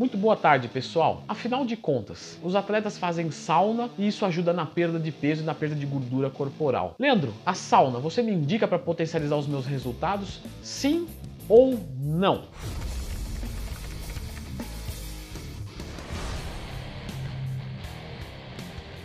Muito boa tarde, pessoal. Afinal de contas, os atletas fazem sauna e isso ajuda na perda de peso e na perda de gordura corporal. Leandro, a sauna, você me indica para potencializar os meus resultados? Sim ou não?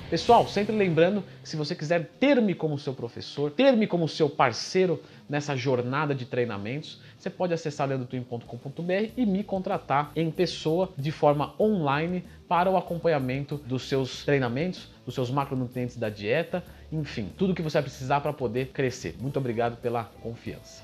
Pessoal, sempre lembrando que se você quiser ter-me como seu professor, ter-me como seu parceiro nessa jornada de treinamentos, você pode acessar leandrotwin.com.br e me contratar em pessoa de forma online para o acompanhamento dos seus treinamentos, dos seus macronutrientes da dieta, enfim, tudo que você vai precisar para poder crescer. Muito obrigado pela confiança.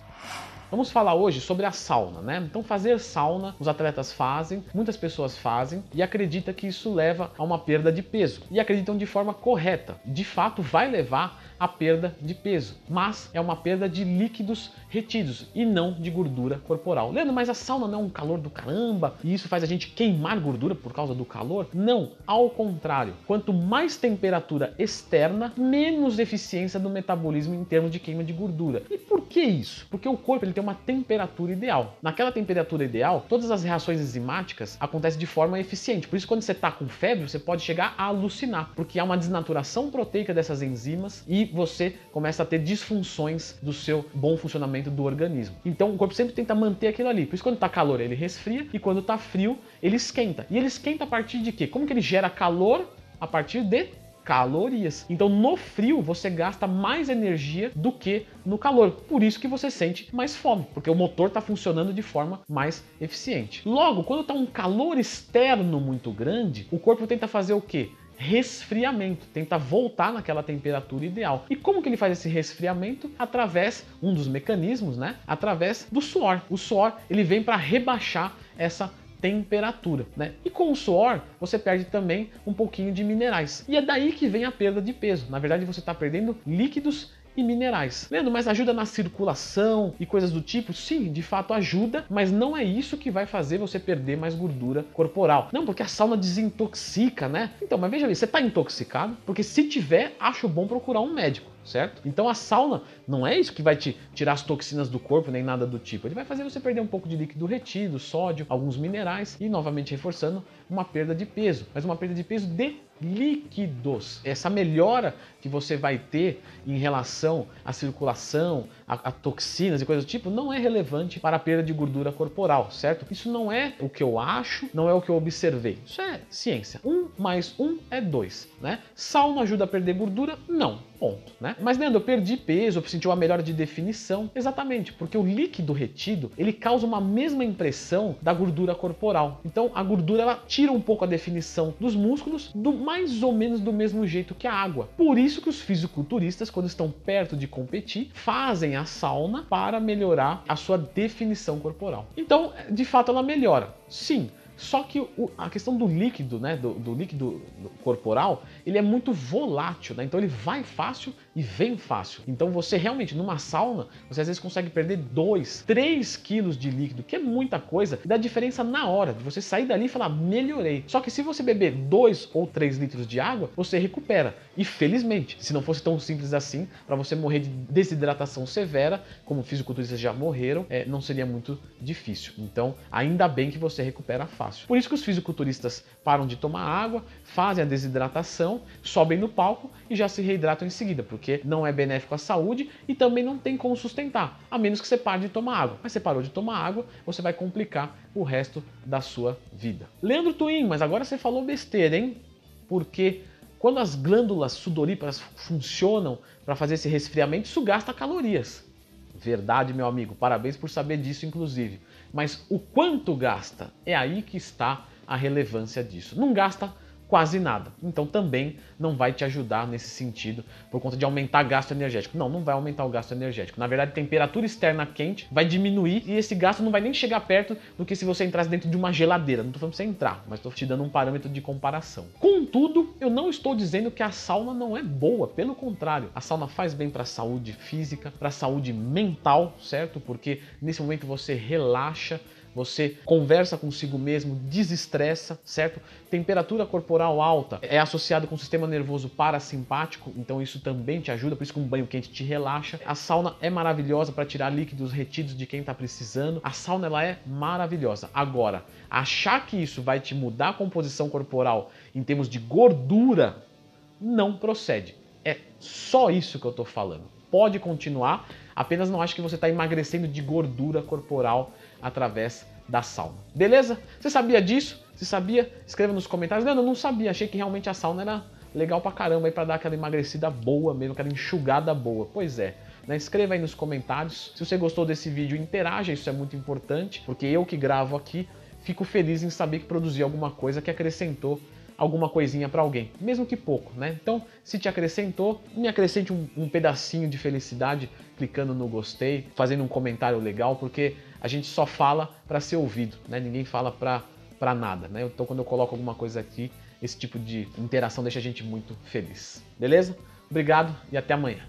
Vamos falar hoje sobre a sauna, né? Então fazer sauna, os atletas fazem, muitas pessoas fazem e acredita que isso leva a uma perda de peso. E acreditam de forma correta. De fato vai levar a perda de peso, mas é uma perda de líquidos retidos e não de gordura corporal. Leandro, mas a sauna não é um calor do caramba e isso faz a gente queimar gordura por causa do calor? Não, ao contrário. Quanto mais temperatura externa, menos eficiência do metabolismo em termos de queima de gordura. E por que isso? Porque o corpo ele tem uma temperatura ideal. Naquela temperatura ideal, todas as reações enzimáticas acontecem de forma eficiente. Por isso, quando você está com febre, você pode chegar a alucinar, porque há uma desnaturação proteica dessas enzimas e você começa a ter disfunções do seu bom funcionamento do organismo. Então o corpo sempre tenta manter aquilo ali. Por isso quando está calor ele resfria e quando está frio ele esquenta. E ele esquenta a partir de quê? Como que ele gera calor? A partir de calorias. Então no frio você gasta mais energia do que no calor. Por isso que você sente mais fome, porque o motor está funcionando de forma mais eficiente. Logo, quando está um calor externo muito grande, o corpo tenta fazer o quê? Resfriamento, tenta voltar naquela temperatura ideal. E como que ele faz esse resfriamento? Através um dos mecanismos, né? Através do suor. O suor, ele vem para rebaixar essa temperatura, né? E com o suor, você perde também um pouquinho de minerais. E é daí que vem a perda de peso. Na verdade, você está perdendo líquidos e minerais. Leandro, mas ajuda na circulação e coisas do tipo? Sim, de fato ajuda, mas não é isso que vai fazer você perder mais gordura corporal. Não, porque a sauna desintoxica, né? Então, mas veja bem, você está intoxicado? Porque se tiver, acho bom procurar um médico certo? Então a sauna não é isso que vai te tirar as toxinas do corpo nem nada do tipo. Ele vai fazer você perder um pouco de líquido retido, sódio, alguns minerais e novamente reforçando uma perda de peso, mas uma perda de peso de líquidos. Essa melhora que você vai ter em relação à circulação, a, a, toxinas e coisas do tipo, não é relevante para a perda de gordura corporal, certo? Isso não é o que eu acho, não é o que eu observei. Isso é ciência. Um mais um é dois, né? Sauna ajuda a perder gordura? Não ponto, né? Mas Leandro, eu perdi peso, eu senti uma melhora de definição. Exatamente, porque o líquido retido, ele causa uma mesma impressão da gordura corporal. Então a gordura ela tira um pouco a definição dos músculos do mais ou menos do mesmo jeito que a água. Por isso que os fisiculturistas, quando estão perto de competir, fazem a sauna para melhorar a sua definição corporal. Então, de fato ela melhora. Sim, só que o, a questão do líquido, né, do, do, líquido corporal, ele é muito volátil, né? Então ele vai fácil e vem fácil. Então você realmente, numa sauna, você às vezes consegue perder 2, 3 quilos de líquido, que é muita coisa, e dá diferença na hora de você sair dali e falar, melhorei. Só que se você beber 2 ou 3 litros de água, você recupera. E felizmente, se não fosse tão simples assim, para você morrer de desidratação severa, como fisiculturistas já morreram, é, não seria muito difícil. Então, ainda bem que você recupera fácil. Por isso que os fisiculturistas param de tomar água, fazem a desidratação, sobem no palco e já se reidratam em seguida, porque não é benéfico à saúde e também não tem como sustentar, a menos que você pare de tomar água. Mas você parou de tomar água, você vai complicar o resto da sua vida. Leandro Twin, mas agora você falou besteira, hein? Porque quando as glândulas sudoríparas funcionam para fazer esse resfriamento, isso gasta calorias. Verdade, meu amigo, parabéns por saber disso, inclusive. Mas o quanto gasta? É aí que está a relevância disso. Não gasta quase nada. Então também não vai te ajudar nesse sentido por conta de aumentar gasto energético. Não, não vai aumentar o gasto energético. Na verdade, temperatura externa quente vai diminuir e esse gasto não vai nem chegar perto do que se você entrasse dentro de uma geladeira. Não estou falando pra você entrar, mas estou te dando um parâmetro de comparação. Contudo, eu não estou dizendo que a sauna não é boa, pelo contrário, a sauna faz bem para a saúde física, para a saúde mental, certo? Porque nesse momento você relaxa, você conversa consigo mesmo, desestressa, certo? Temperatura corporal alta é associado com o sistema nervoso parasimpático, então isso também te ajuda, por isso que um banho quente te relaxa. A sauna é maravilhosa para tirar líquidos retidos de quem está precisando. A sauna ela é maravilhosa. Agora, achar que isso vai te mudar a composição corporal em termos de gordura não procede. É só isso que eu estou falando. Pode continuar, apenas não acho que você está emagrecendo de gordura corporal através da sauna. Beleza? Você sabia disso? Se sabia? Escreva nos comentários. Não, eu não sabia. Achei que realmente a sauna era legal pra caramba aí para dar aquela emagrecida boa mesmo, aquela enxugada boa. Pois é. Né? Escreva aí nos comentários. Se você gostou desse vídeo, interaja, isso é muito importante, porque eu que gravo aqui fico feliz em saber que produzi alguma coisa que acrescentou alguma coisinha para alguém, mesmo que pouco, né? Então, se te acrescentou, me acrescente um, um pedacinho de felicidade clicando no gostei, fazendo um comentário legal, porque a gente só fala para ser ouvido, né? Ninguém fala para nada, né? Então, quando eu coloco alguma coisa aqui, esse tipo de interação deixa a gente muito feliz. Beleza? Obrigado e até amanhã.